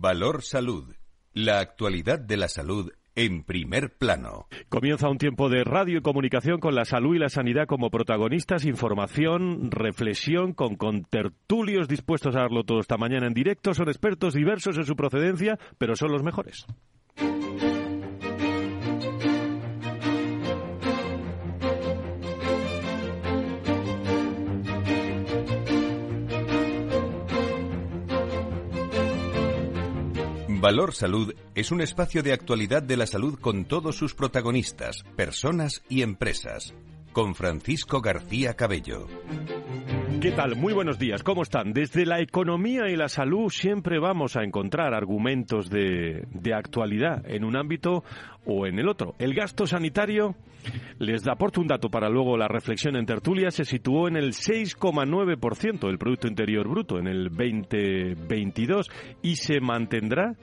Valor Salud. La actualidad de la salud en primer plano. Comienza un tiempo de radio y comunicación con la salud y la sanidad como protagonistas, información, reflexión, con contertulios dispuestos a darlo todo esta mañana en directo. Son expertos diversos en su procedencia, pero son los mejores. Valor Salud es un espacio de actualidad de la salud con todos sus protagonistas, personas y empresas. Con Francisco García Cabello. ¿Qué tal? Muy buenos días. ¿Cómo están? Desde la economía y la salud siempre vamos a encontrar argumentos de, de actualidad en un ámbito o en el otro. El gasto sanitario, les aporto un dato para luego la reflexión en tertulia, se situó en el 6,9% del Producto Interior Bruto en el 2022 y se mantendrá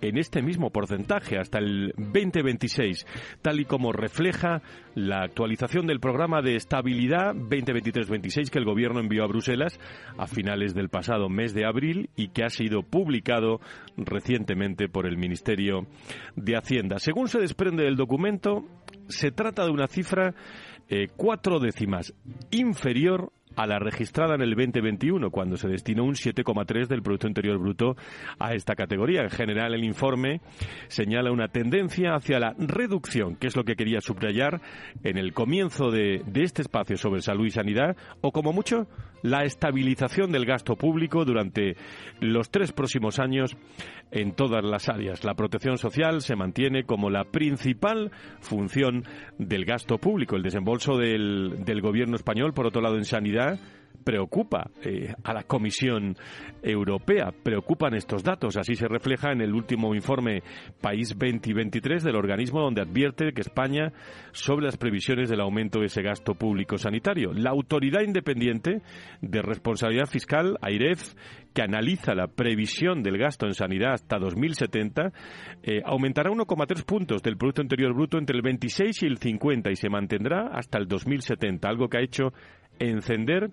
en este mismo porcentaje hasta el 2026, tal y como refleja la actualización del programa de estabilidad 2023-26 que el Gobierno envió a Bruselas a finales del pasado mes de abril y que ha sido publicado recientemente por el Ministerio de Hacienda. Según se desprende del documento, se trata de una cifra eh, cuatro décimas inferior a la registrada en el 2021, cuando se destinó un 7,3 del Producto Interior Bruto a esta categoría. En general, el informe señala una tendencia hacia la reducción, que es lo que quería subrayar en el comienzo de, este espacio sobre salud y sanidad, o como mucho, la estabilización del gasto público durante los tres próximos años en todas las áreas. La protección social se mantiene como la principal función del gasto público. El desembolso del gobierno español, por otro lado, en sanidad, preocupa eh, a la Comisión Europea, preocupan estos datos. Así se refleja en el último informe País 2023 del organismo donde advierte que España sobre las previsiones del aumento de ese gasto público sanitario. La Autoridad Independiente de Responsabilidad Fiscal, AIREF, que analiza la previsión del gasto en sanidad hasta 2070, eh, aumentará 1,3 puntos del Producto Interior Bruto entre el 26 y el 50 y se mantendrá hasta el 2070, algo que ha hecho encender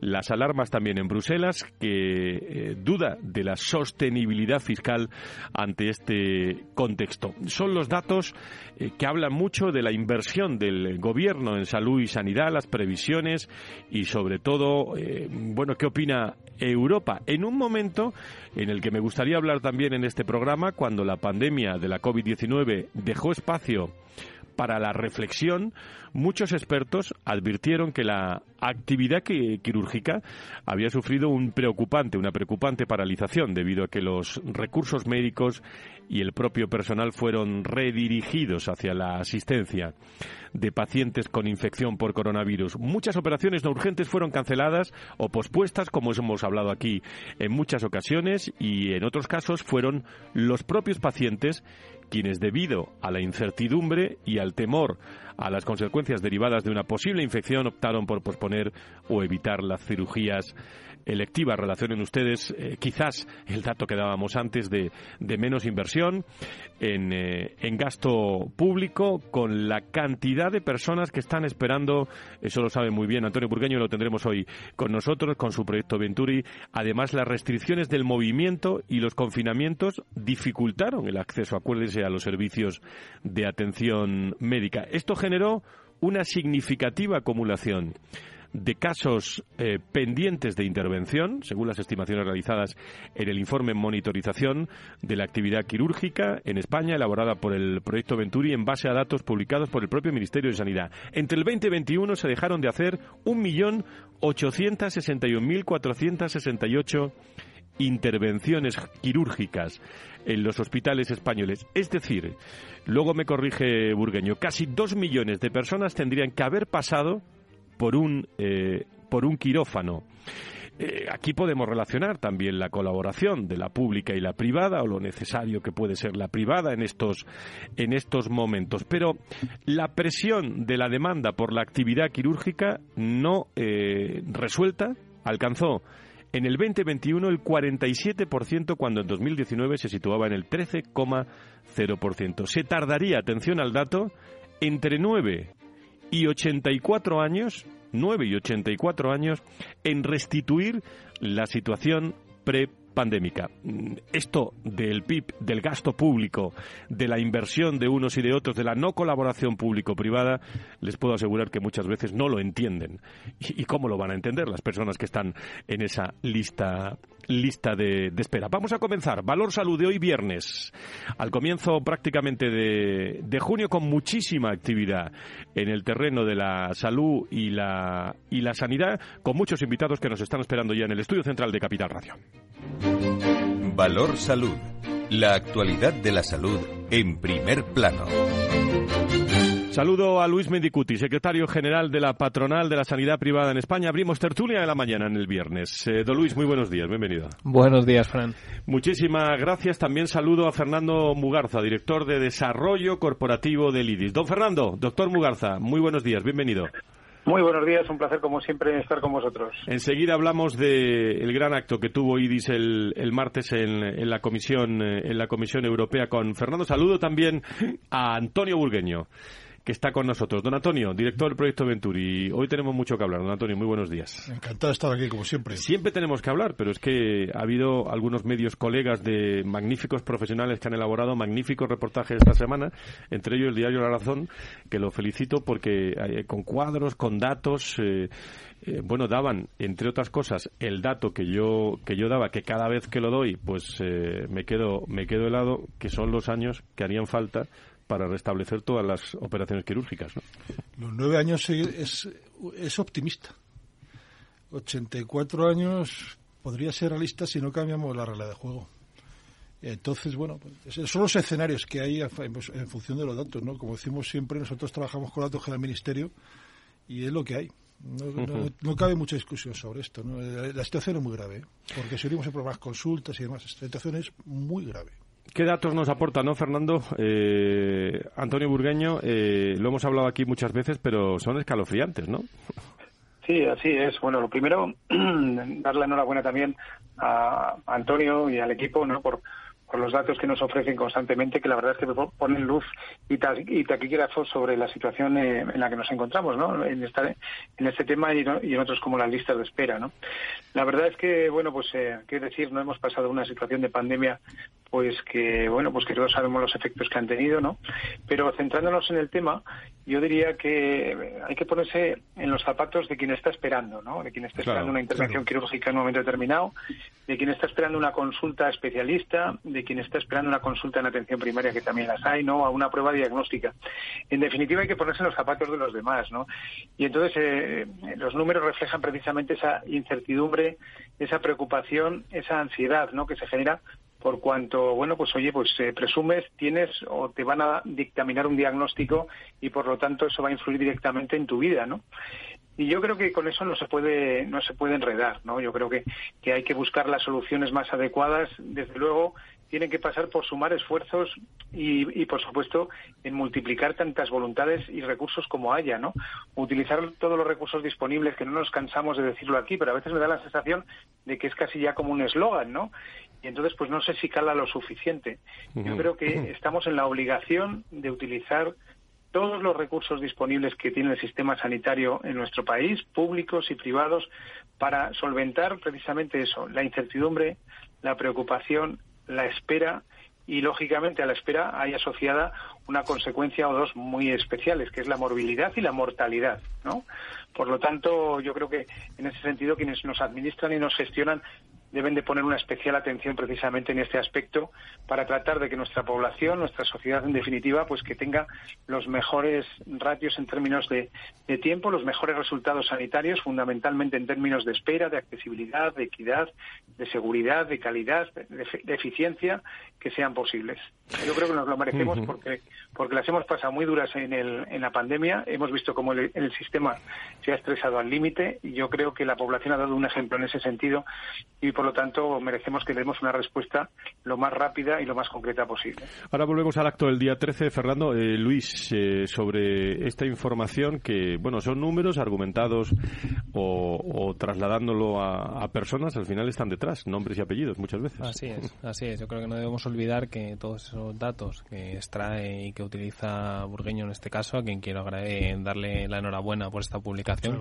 las alarmas también en Bruselas, que eh, duda de la sostenibilidad fiscal ante este contexto. Son los datos eh, que hablan mucho de la inversión del gobierno en salud y sanidad, las previsiones y sobre todo, eh, bueno, qué opina Europa en un momento en el que me gustaría hablar también en este programa cuando la pandemia de la COVID-19 dejó espacio para la reflexión, muchos expertos advirtieron que la actividad quirúrgica había sufrido un preocupante, una preocupante paralización debido a que los recursos médicos y el propio personal fueron redirigidos hacia la asistencia de pacientes con infección por coronavirus. Muchas operaciones no urgentes fueron canceladas o pospuestas, como hemos hablado aquí en muchas ocasiones, y en otros casos fueron los propios pacientes quienes debido a la incertidumbre y al temor a las consecuencias derivadas de una posible infección optaron por posponer o evitar las cirugías electivas. Relacionen ustedes eh, quizás el dato que dábamos antes de, de menos inversión en, eh, en, gasto público con la cantidad de personas que están esperando, eso lo sabe muy bien Antonio Burgueño, lo tendremos hoy con nosotros, con su proyecto Venturi. Además, las restricciones del movimiento y los confinamientos dificultaron el acceso, acuérdense, a los servicios de atención médica. Esto generó una significativa acumulación de casos eh, pendientes de intervención, según las estimaciones realizadas en el informe Monitorización de la Actividad Quirúrgica en España, elaborada por el Proyecto Venturi en base a datos publicados por el propio Ministerio de Sanidad. Entre el 2021 se dejaron de hacer 1.861.468 intervenciones quirúrgicas en los hospitales españoles. Es decir, luego me corrige Burgueño, casi dos millones de personas tendrían que haber pasado por un, eh, por un quirófano. Eh, aquí podemos relacionar también la colaboración de la pública y la privada o lo necesario que puede ser la privada en estos, en estos momentos. Pero la presión de la demanda por la actividad quirúrgica no eh, resuelta alcanzó en el 2021 el 47% cuando en 2019 se situaba en el 13,0%. Se tardaría, atención al dato, entre 9 y 84 años, 9 y 84 años, en restituir la situación pre pandémica. Mm, esto del PIB, del gasto público, de la inversión de unos y de otros, de la no colaboración público-privada, les puedo asegurar que muchas veces no lo entienden. ¿Y, cómo lo van a entender las personas que están en esa lista, lista de, espera? Vamos a comenzar. Valor Salud de hoy viernes. Al comienzo prácticamente de, de junio con muchísima actividad en el terreno de la salud y la, y la sanidad, con muchos invitados que nos están esperando ya en el estudio central de Capital Radio. Valor Salud. La actualidad de la salud en primer plano. Saludo a Luis Mendicuti, secretario general de la Patronal de la Sanidad Privada en España. Abrimos tertulia de la mañana en el viernes. Eh, don Luis, muy buenos días, bienvenido. Buenos días, Fran. Muchísimas gracias. También saludo a Fernando Mugarza, director de Desarrollo Corporativo del IDIS. Don Fernando, doctor Mugarza, muy buenos días, bienvenido. Muy buenos días, un placer como siempre estar con vosotros. Enseguida hablamos del gran acto que tuvo IDIS el, el martes en, la comisión en la Comisión Europea con Fernando. Saludo también a Antonio Burgueño que está con nosotros. Don Antonio, director del proyecto Venturi. Hoy tenemos mucho que hablar. Don Antonio, muy buenos días. Encantado de estar aquí, como siempre. Siempre tenemos que hablar, pero es que ha habido algunos medios colegas de magníficos profesionales que han elaborado magníficos reportajes esta semana, entre ellos el diario La Razón, que lo felicito porque eh, con cuadros, con datos. Eh, eh, bueno, daban, entre otras cosas, el dato que yo, que yo daba, que cada vez que lo doy, pues me, quedo, me quedo helado, que son los años que harían falta para restablecer todas las operaciones quirúrgicas. ¿no? Los nueve años es, es optimista. 84 años podría ser realista si no cambiamos la regla de juego. Entonces, bueno, pues, son los escenarios que hay en función de los datos, ¿no? Como decimos siempre, nosotros trabajamos con datos del Ministerio y es lo que hay. No, cabe mucha discusión sobre esto. La situación es muy grave, ¿eh? porque si oímos en programas consultas y demás, esta situación es muy grave. ¿Qué datos nos aporta, no, Fernando? Eh, Antonio Burgueño, eh, lo hemos hablado aquí muchas veces, pero son escalofriantes, ¿no? Sí, así es. Bueno, lo primero, darle enhorabuena también a Antonio y al equipo, ¿no? Por, por los datos que nos ofrecen constantemente, que la verdad es que ponen luz y, taquígrafos sobre la situación eh, en la que nos encontramos, ¿no? En, en este tema y, en otros como las listas de espera, ¿no? La verdad es que, bueno, pues, eh, qué decir, no hemos pasado una situación de pandemia, pues que, bueno, pues que todos sabemos los efectos que han tenido, ¿no? Pero centrándonos en el tema, yo diría que hay que ponerse en los zapatos de quien está esperando, ¿no? De quien está esperando una intervención quirúrgica en un momento determinado, de quien está esperando una consulta especialista, de quien está esperando una consulta en atención primaria, que también las hay, ¿no? A una prueba diagnóstica. En definitiva, hay que ponerse en los zapatos de los demás, ¿no? Y entonces, eh, los números reflejan precisamente esa incertidumbre esa preocupación, esa ansiedad, ¿no? Que se genera por cuanto, bueno, pues oye, pues eh, presumes, tienes o te van a dictaminar un diagnóstico y por lo tanto eso va a influir directamente en tu vida, ¿no? Y yo creo que con eso no se puede, no se puede enredar, ¿no? Yo creo que, que hay que buscar las soluciones más adecuadas, desde luego, tienen que pasar por sumar esfuerzos y, por supuesto, en multiplicar tantas voluntades y recursos como haya, ¿no? Utilizar todos los recursos disponibles, que no nos cansamos de decirlo aquí, pero a veces me da la sensación de que es casi ya como un eslogan, ¿no? Y entonces, pues no sé si cala lo suficiente. Yo creo que estamos en la obligación de utilizar todos los recursos disponibles que tiene el sistema sanitario en nuestro país, públicos y privados, para solventar precisamente eso, la incertidumbre, la preocupación la espera y lógicamente a la espera hay asociada una consecuencia o dos muy especiales, que es la morbilidad y la mortalidad, ¿no? Por lo tanto, yo creo que en ese sentido quienes nos administran y nos gestionan deben de poner una especial atención precisamente en este aspecto para tratar de que nuestra población, nuestra sociedad en definitiva, pues que tenga los mejores ratios en términos de, tiempo, los mejores resultados sanitarios, fundamentalmente en términos de espera, de accesibilidad, de equidad, de seguridad, de calidad, de, eficiencia, que sean posibles. Yo creo que nos lo merecemos porque, porque las hemos pasado muy duras en, el, en la pandemia, hemos visto cómo el, el sistema se ha estresado al límite y yo creo que la población ha dado un ejemplo en ese sentido y por lo tanto merecemos que demos una respuesta lo más rápida y lo más concreta posible. Ahora volvemos al acto del día 13, Fernando. Eh, Luis, eh, sobre esta información que, bueno, son números argumentados o, trasladándolo a, personas, al final están detrás. nombres y apellidos muchas veces. Así es, así es. Yo creo que no debemos olvidar que todos esos datos que extrae y que utiliza Burgueño en este caso, a quien quiero darle la enhorabuena por esta publicación,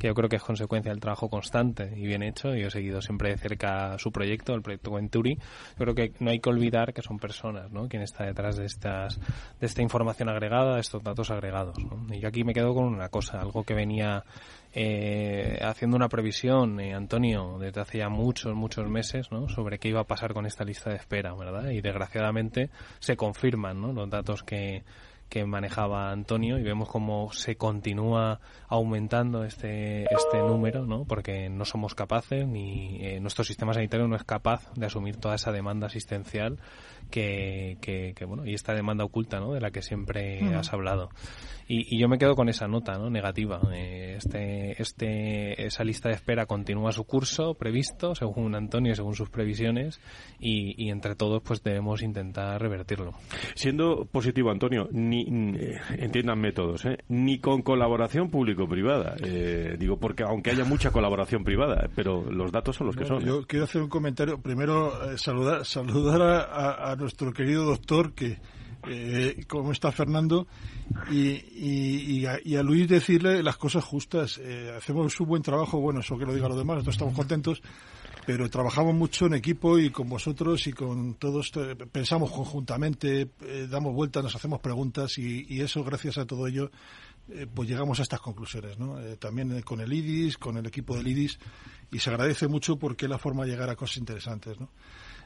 que yo creo que es consecuencia del trabajo constante y bien hecho. Yo he seguido siempre de cerca su proyecto, el proyecto Venturi. Creo que no hay que olvidar que son personas, ¿no? Quien está detrás de estas, de esta información agregada, de estos datos agregados. Y yo aquí me quedo con una cosa, algo que venía eh, haciendo una previsión, eh, Antonio, desde hace ya muchos, muchos meses, ¿no? sobre qué iba a pasar con esta lista de espera, ¿verdad? Y desgraciadamente se confirman ¿no? los datos que, que manejaba Antonio y vemos cómo se continúa aumentando este este número, ¿no? Porque no somos capaces ni eh, nuestro sistema sanitario no es capaz de asumir toda esa demanda asistencial que, que, bueno y esta demanda oculta, ¿no? De la que siempre has hablado. Y, yo me quedo con esa nota, ¿no? Negativa. Eh, este este esa lista de espera continúa su curso previsto según Antonio, según sus previsiones y, y entre todos pues debemos intentar revertirlo. Siendo positivo, Antonio, ni eh, entiéndanme todos, ¿eh? ni con colaboración público-privada. Eh, digo, porque aunque haya mucha colaboración privada, pero los datos son los que son. Yo quiero hacer un comentario. Primero, saludar, saludar a, nuestro querido doctor, que como está Fernando, y, a, Luis decirle las cosas justas. hacemos un buen trabajo, bueno, eso que lo diga lo demás, nosotros estamos contentos pero trabajamos mucho en equipo y con vosotros y con todos, eh, pensamos conjuntamente, eh, damos vueltas, nos hacemos preguntas y, eso, gracias a todo ello, eh, pues llegamos a estas conclusiones, ¿no? también con el IDIS, con el equipo del IDIS, y se agradece mucho porque es la forma de llegar a cosas interesantes, ¿no?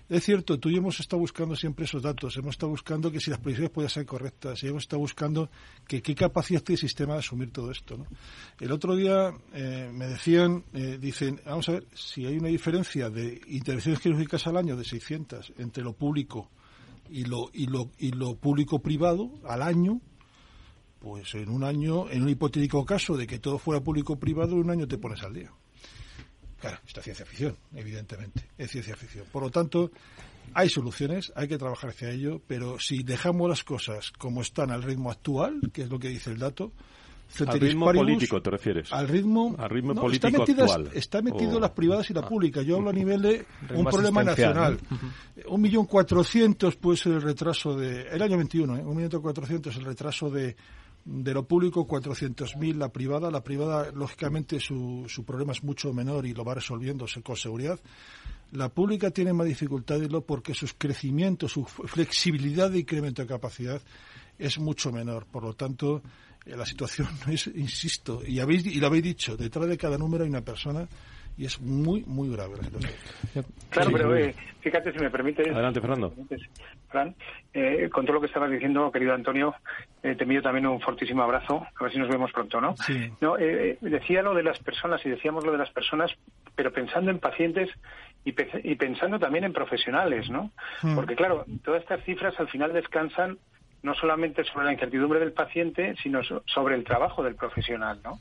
Es cierto, tú y hemos estado buscando siempre esos datos, hemos estado buscando que si las previsiones pueden ser correctas, y hemos estado buscando que qué capacidad tiene el sistema de asumir todo esto. ¿no? El otro día eh, me decían, eh, dicen, vamos a ver, si hay una diferencia de intervenciones quirúrgicas al año de 600 entre lo público y lo, y lo, y lo público-privado al año, pues en un año, en un hipotético caso de que todo fuera público-privado, en un año te pones al día. Claro, esta ciencia ficción, evidentemente, es ciencia ficción. Por lo tanto, hay soluciones, hay que trabajar hacia ello, pero si dejamos las cosas como están al ritmo actual, que es lo que dice el dato, al ritmo político te refieres. Al ritmo, al ritmo político está actual. Está metido las privadas y la pública. Yo hablo a nivel de un problema nacional. Un millón cuatrocientos puede ser el retraso de el año 21, ¿eh? un millón cuatrocientos el retraso de de lo público 400.000 la privada. La privada, lógicamente, su, su problema es mucho menor y lo va resolviéndose con seguridad. La pública tiene más dificultades porque su crecimiento, su flexibilidad de incremento de capacidad es mucho menor. Por lo tanto, eh, la situación es, insisto, y, habéis, y lo habéis dicho, detrás de cada número hay una persona y es muy, muy grave la situación. Claro, pero eh, fíjate si me permite. Adelante, Fernando. Fran, eh, con todo lo que estabas diciendo, querido Antonio, eh, te envío también un fortísimo abrazo. A ver si nos vemos pronto, ¿no? Sí. No, decía lo de las personas y decíamos lo de las personas, pero pensando en pacientes y, y pensando también en profesionales, ¿no? Hmm. Porque, claro, todas estas cifras al final descansan no solamente sobre la incertidumbre del paciente, sino sobre el trabajo del profesional, ¿no?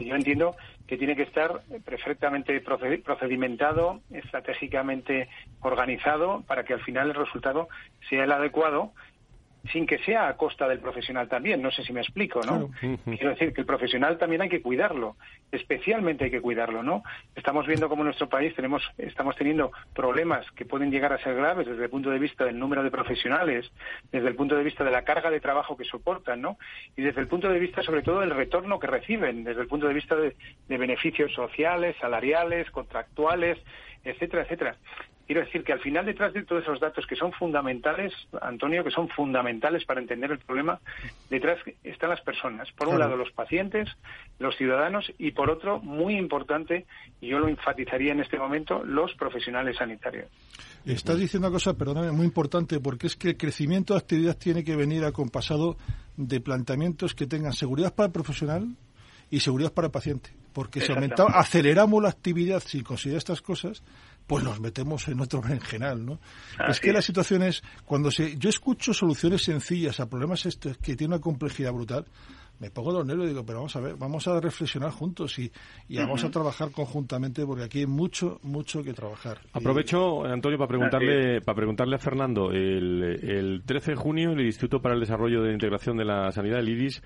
Y yo entiendo que tiene que estar perfectamente procedimentado, estratégicamente organizado, para que al final el resultado sea el adecuado sin que sea a costa del profesional también. No sé si me explico, ¿no? Quiero decir que el profesional también hay que cuidarlo, especialmente hay que cuidarlo, ¿no? Estamos viendo cómo en nuestro país tenemos, estamos teniendo problemas que pueden llegar a ser graves desde el punto de vista del número de profesionales, desde el punto de vista de la carga de trabajo que soportan, ¿no? Y desde el punto de vista, sobre todo, del retorno que reciben, desde el punto de vista de beneficios sociales, salariales, contractuales, etcétera, etcétera. Quiero decir que al final detrás de todos esos datos que son fundamentales, Antonio, que son fundamentales para entender el problema, detrás están las personas. Por un lado los pacientes, los ciudadanos y por otro, muy importante, y yo lo enfatizaría en este momento, los profesionales sanitarios. Estás diciendo una cosa, perdóname, muy importante, porque es que el crecimiento de actividad tiene que venir acompasado de planteamientos que tengan seguridad para el profesional y seguridad para el paciente. Porque si aumentamos, aceleramos la actividad sin considerar estas cosas, pues nos metemos en otro berenjenal, ¿no? es que la situación es, cuando se, yo escucho soluciones sencillas a problemas estos que tienen una complejidad brutal, me pongo los nervios y digo, pero vamos a ver, vamos a reflexionar juntos y, y vamos a trabajar conjuntamente porque aquí hay mucho, mucho que trabajar. Aprovecho, Antonio, para preguntarle, para preguntarle a Fernando, el, el 13 de junio el Instituto para el Desarrollo de Integración de la Sanidad, el IDIS,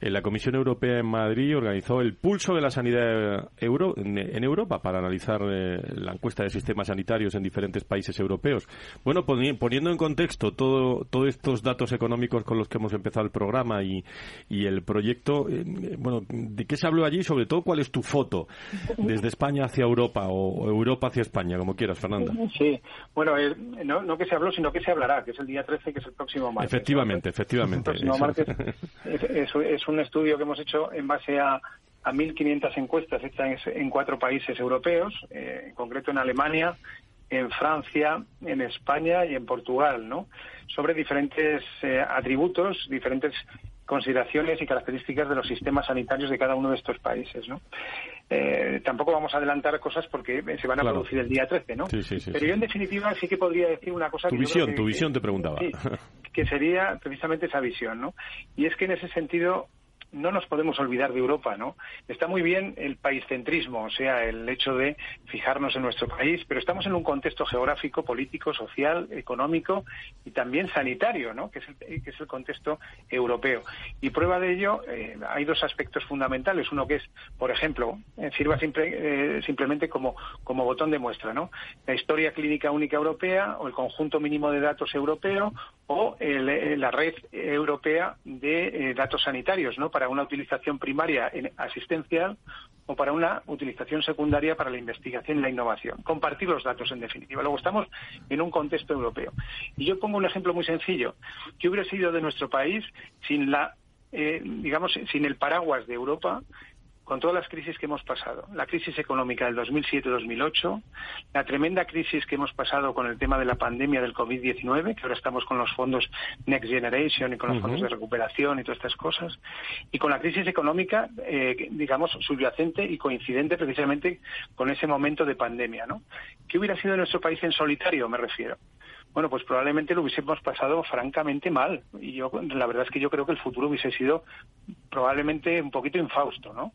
la Comisión Europea en Madrid organizó el pulso de la sanidad euro, en, Europa para analizar eh, la encuesta de sistemas sanitarios en diferentes países europeos. Bueno, poniendo en contexto todo, todos estos datos económicos con los que hemos empezado el programa y, y el proyecto, eh, bueno, ¿de qué se habló allí? Sobre todo, ¿cuál es tu foto desde España hacia Europa o, Europa hacia España, como quieras, Fernanda? Sí, bueno, eh, no, no, que se habló, sino que se hablará, que es el día 13, que es el próximo martes. Efectivamente, efectivamente. El próximo martes es, es un estudio que hemos hecho en base a, a 1.500 encuestas hechas en cuatro países europeos, eh, en concreto en Alemania, en Francia, en España y en Portugal, ¿no? Sobre diferentes eh, atributos, diferentes consideraciones y características de los sistemas sanitarios de cada uno de estos países, ¿no? Eh, tampoco vamos a adelantar cosas porque se van a producir el día 13, ¿no? Pero yo en definitiva sí que podría decir una cosa. Tu visión, tu visión te preguntaba. que sería precisamente esa visión, ¿no? Y es que en ese sentido no nos podemos olvidar de Europa, ¿no? Está muy bien el paíscentrismo, o sea, el hecho de fijarnos en nuestro país, pero estamos en un contexto geográfico, político, social, económico y también sanitario, ¿no? Que es el, que es el contexto europeo. Y prueba de ello, eh, hay dos aspectos fundamentales. Uno que es, por ejemplo, eh, sirva eh, simplemente como, como botón de muestra, ¿no? La historia clínica única europea o el conjunto mínimo de datos europeo o la red europea de datos sanitarios, ¿no? para una utilización primaria asistencial o para una utilización secundaria para la investigación y la innovación. Compartir los datos, en definitiva. Luego estamos en un contexto europeo. Y yo pongo un ejemplo muy sencillo. ¿Qué hubiera sido de nuestro país sin la, eh, digamos, sin el paraguas de Europa con todas las crisis que hemos pasado, la crisis económica del 2007-2008, la tremenda crisis que hemos pasado con el tema de la pandemia del COVID-19, que ahora estamos con los fondos Next Generation y con los fondos de recuperación y todas estas cosas, y con la crisis económica, eh, digamos, subyacente y coincidente precisamente con ese momento de pandemia, ¿no? ¿Qué hubiera sido nuestro país en solitario, me refiero? Bueno, pues probablemente lo hubiésemos pasado francamente mal. Y yo, la verdad es que yo creo que el futuro hubiese sido probablemente un poquito infausto, ¿no?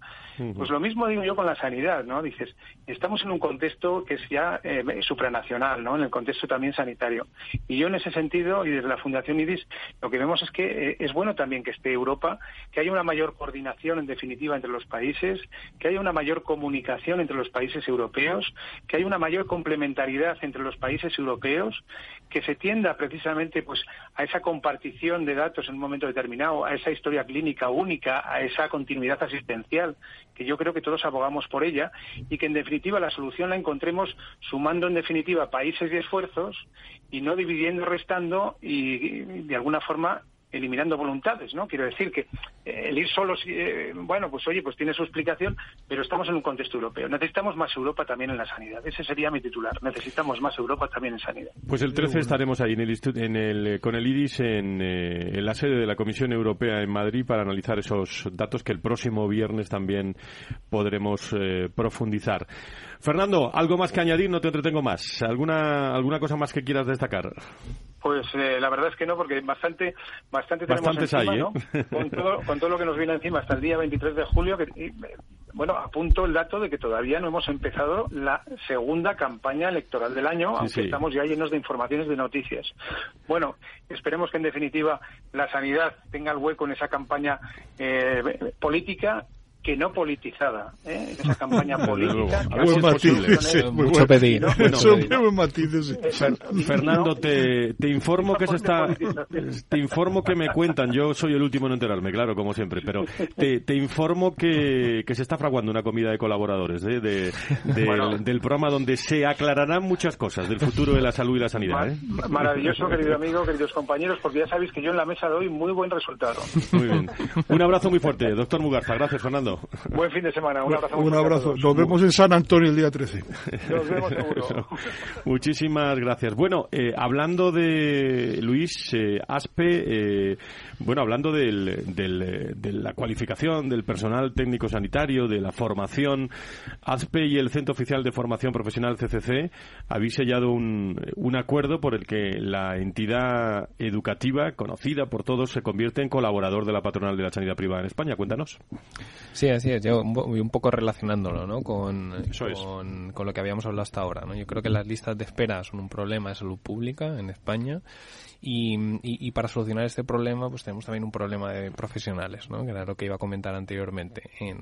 Pues lo mismo digo yo con la sanidad, ¿no? Dices, estamos en un contexto que es ya eh, supranacional, ¿no? En el contexto también sanitario. Y yo en ese sentido, y desde la Fundación IDIS, lo que vemos es que eh, es bueno también que esté Europa, que haya una mayor coordinación, en definitiva, entre los países, que haya una mayor comunicación entre los países europeos, que haya una mayor complementariedad entre los países europeos, que se tienda precisamente pues a esa compartición de datos en un momento determinado, a esa historia clínica única, a esa continuidad asistencial, que yo creo que todos abogamos por ella y que en definitiva la solución la encontremos sumando en definitiva países y esfuerzos y no dividiendo, restando y de alguna forma eliminando voluntades, ¿no? Quiero decir que eh, el ir solo, eh, bueno, pues oye, pues tiene su explicación, pero estamos en un contexto europeo. Necesitamos más Europa también en la sanidad. Ese sería mi titular. Necesitamos más Europa también en sanidad. Pues el 13 estaremos ahí en el, en el, con el IDIS en, eh, en la sede de la Comisión Europea en Madrid para analizar esos datos que el próximo viernes también podremos profundizar. Fernando, ¿algo más que añadir? No te entretengo más. ¿Alguna, alguna cosa más que quieras destacar? Pues eh, la verdad es que no, porque bastante, bastante tenemos encima, ¿no? ¿eh? con, todo, con todo lo que nos viene encima hasta el día 23 de julio, que, bueno, apunto el dato de que todavía no hemos empezado la segunda campaña electoral del año, aunque estamos ya llenos de informaciones de noticias. Bueno, esperemos que en definitiva la sanidad tenga el hueco en esa campaña eh, política que no politizada, ¿eh? esa campaña política. buen matiz, mucho pedir. Fernando, te, te informo que se está, te informo que me cuentan, yo soy el último en enterarme, claro, como siempre, pero te, te informo que, que se está fraguando una comida de colaboradores ¿eh? de, del, programa donde se aclararán muchas cosas del futuro de la salud y la sanidad. ¿eh? Maravilloso, querido amigo, queridos compañeros, porque ya sabéis que yo en la mesa doy muy buen resultado. Muy bien. Un abrazo muy fuerte, doctor Mugarza. Gracias, Fernando. Buen fin de semana. Un abrazo. Un abrazo. Nos vemos en San Antonio el día 13. Nos vemos seguro. Muchísimas gracias. Bueno, eh, hablando de Luis eh, Aspe, eh, bueno, hablando del, de la cualificación del personal técnico sanitario, de la formación, ASPE y el Centro Oficial de Formación Profesional CCC habéis sellado un, un acuerdo por el que la entidad educativa conocida por todos se convierte en colaborador de la patronal de la sanidad privada en España. Cuéntanos. Sí, así es. Yo voy un poco relacionándolo ¿no? con, con, con, lo que habíamos hablado hasta ahora. ¿no? Yo creo que las listas de espera son un problema de salud pública en España y, y, para solucionar este problema, pues tenemos también un problema de profesionales, ¿no? que era lo que iba a comentar anteriormente. Eh,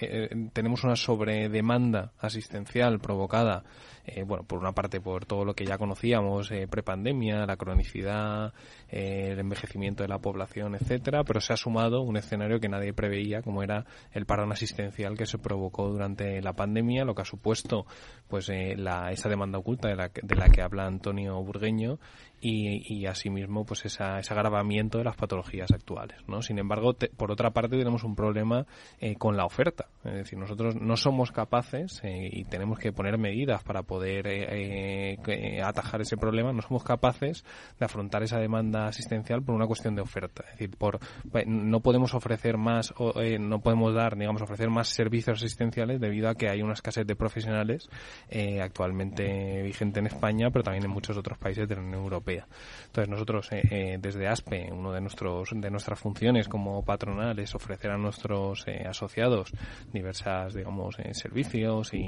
eh, tenemos una sobredemanda asistencial provocada, eh, bueno, por una parte por todo lo que ya conocíamos, prepandemia, la cronicidad, el envejecimiento de la población, etcétera, pero se ha sumado un escenario que nadie preveía, como era el parón asistencial que se provocó durante la pandemia, lo que ha supuesto, pues, la, esa demanda oculta de la, de la que habla Antonio Burgueño y, y asimismo pues esa, ese agravamiento de las patologías actuales. ¿no? Sin embargo, por otra parte tenemos un problema eh, con la oferta. Es decir, nosotros no somos capaces eh, y tenemos que poner medidas para poder eh, atajar ese problema. No somos capaces de afrontar esa demanda asistencial por una cuestión de oferta. Es decir, por, no podemos ofrecer más, o, no podemos dar, digamos, ofrecer más servicios asistenciales debido a que hay una escasez de profesionales actualmente vigente en España, pero también en muchos otros países de la Unión Europea. Entonces nosotros eh, eh, desde ASPE, uno de nuestros de nuestras funciones como patronal es ofrecer a nuestros eh, asociados diversas, digamos, servicios y,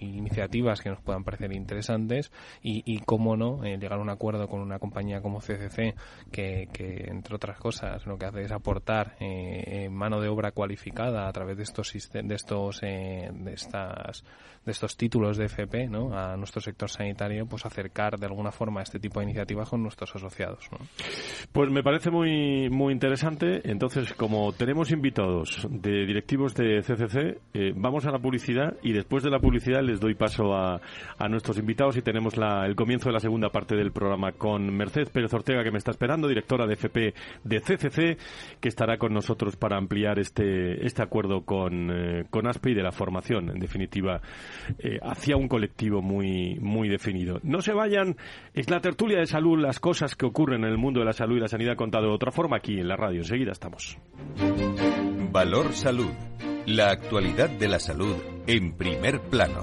iniciativas que nos puedan parecer interesantes y, y cómo no, llegar a un acuerdo con una compañía como CCC que, entre otras cosas lo que hace es aportar mano de obra cualificada a través de estos de estos de estas de estos títulos de FP ¿no? a nuestro sector sanitario, pues acercar de alguna forma este tipo de iniciativas con nuestros asociados. Pues me parece muy, muy interesante. Entonces, como tenemos invitados de directivos de CCC, eh, vamos a la publicidad y después de la publicidad les doy paso a, a nuestros invitados y tenemos la, el comienzo de la segunda parte del programa con Mercedes Pérez Ortega, que me está esperando, directora de FP de CCC, que estará con nosotros para ampliar este, este acuerdo con, eh, con ASPE y de la formación, en definitiva, eh, hacia un colectivo muy, muy definido. No se vayan, es la tertulia de salud, las cosas que ocurren en el mundo de la salud y la sanidad contado de otra forma aquí en la radio. Enseguida estamos. Valor Salud. La actualidad de la salud en primer plano.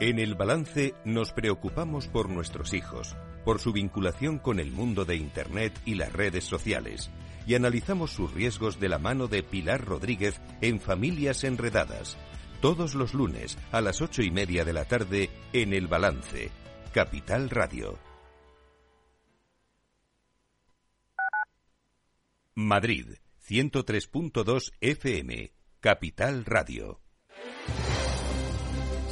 En el balance nos preocupamos por nuestros hijos por su vinculación con el mundo de Internet y las redes sociales, y analizamos sus riesgos de la mano de Pilar Rodríguez en Familias Enredadas, todos los lunes a las ocho y media de la tarde en El Balance, Capital Radio. Madrid, 103.2 FM, Capital Radio.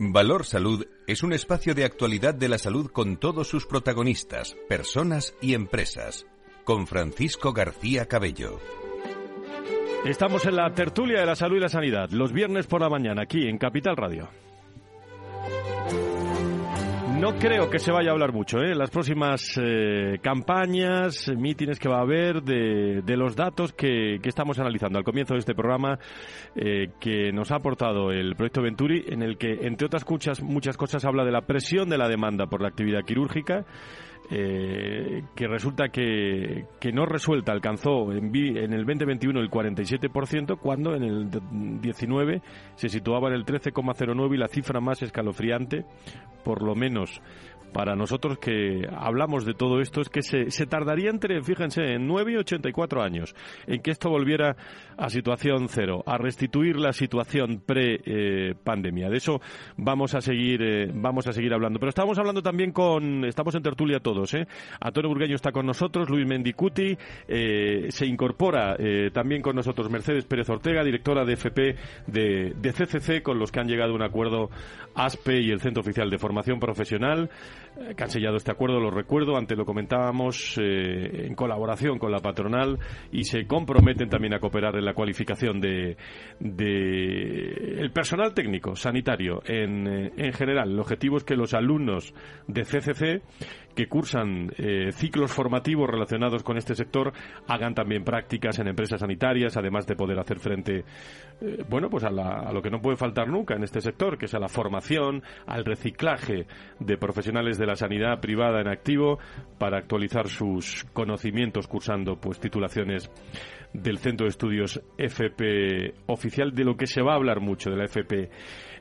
Valor Salud es un espacio de actualidad de la salud con todos sus protagonistas, personas y empresas. Con Francisco García Cabello. Estamos en la tertulia de la salud y la sanidad, los viernes por la mañana, aquí en Capital Radio. No creo que se vaya a hablar mucho, ¿eh? Las próximas eh, campañas, mítines que va a haber, de, los datos que, estamos analizando al comienzo de este programa eh, que nos ha aportado el proyecto Venturi, en el que, entre otras muchas, muchas cosas, habla de la presión de la demanda por la actividad quirúrgica eh, que resulta que, que, no resuelta alcanzó en, en, el 2021 el 47%, cuando en el 19 se situaba en el 13,09 y la cifra más escalofriante, por lo menos para nosotros que hablamos de todo esto es que se, tardaría entre, fíjense, en 9 y 84 años en que esto volviera a situación cero, a restituir la situación pre-pandemia. de eso vamos a seguir eh, vamos a seguir hablando. Pero estamos hablando también con, estamos en tertulia todos, ¿eh? Antonio Burgueño está con nosotros, Luis Mendicuti, eh, se incorpora eh, también con nosotros Mercedes Pérez Ortega, directora de FP de, de CCC, con los que han llegado a un acuerdo ASPE y el Centro Oficial de Formación Profesional. Eh, sellado este acuerdo, lo recuerdo, antes lo comentábamos, eh, en colaboración con la patronal y se comprometen también a cooperar en la cualificación de, el personal técnico sanitario en, eh, en general. El objetivo es que los alumnos de CCC que cursan ciclos formativos relacionados con este sector hagan también prácticas en empresas sanitarias, además de poder hacer frente, bueno, pues a, a, lo que no puede faltar nunca en este sector, que es a la formación, al reciclaje de profesionales de la sanidad privada en activo para actualizar sus conocimientos cursando pues titulaciones del Centro de Estudios FP oficial de lo que se va a hablar mucho de la FP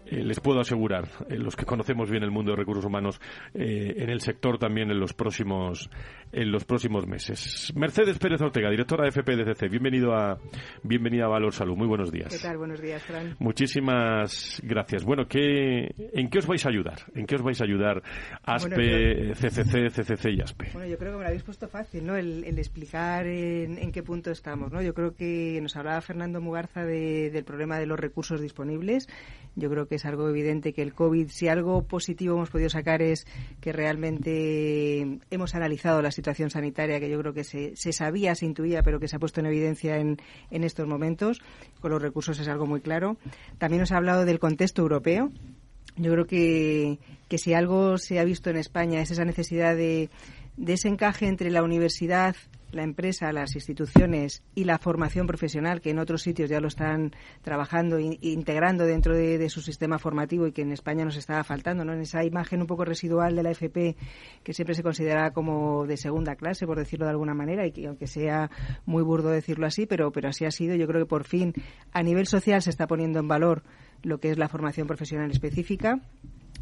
eh, les puedo asegurar, eh, los que conocemos bien el mundo de recursos humanos, eh, en el sector también en los próximos en los próximos meses. Mercedes Pérez Ortega, directora de FPDCC, bienvenido a bienvenida a Valor Salud. Muy buenos días. ¿Qué tal? Buenos días, Fran. Muchísimas gracias. Bueno, ¿qué, ¿en qué os vais a ayudar? ¿En qué os vais a ayudar ASPE, CCC, CCC y ASPE? Bueno, yo creo que me lo habéis puesto fácil, ¿no? El, explicar en, qué punto estamos, ¿no? Yo creo que nos hablaba Fernando Mugarza del problema de los recursos disponibles. Yo creo que es algo evidente que el COVID, si algo positivo hemos podido sacar es que realmente hemos analizado la situación sanitaria que yo creo que se, sabía, se intuía, pero que se ha puesto en evidencia en, en estos momentos. Con los recursos es algo muy claro. También nos ha hablado del contexto europeo. Yo creo que, que si algo se ha visto en España es esa necesidad de, de ese encaje entre la universidad, la empresa, las instituciones y la formación profesional, que en otros sitios ya lo están trabajando e integrando dentro de, su sistema formativo y que en España nos estaba faltando, ¿no? En esa imagen un poco residual de la FP que siempre se considera como de segunda clase, por decirlo de alguna manera, y que aunque sea muy burdo decirlo así, pero, pero así ha sido. Yo creo que por fin a nivel social se está poniendo en valor lo que es la formación profesional específica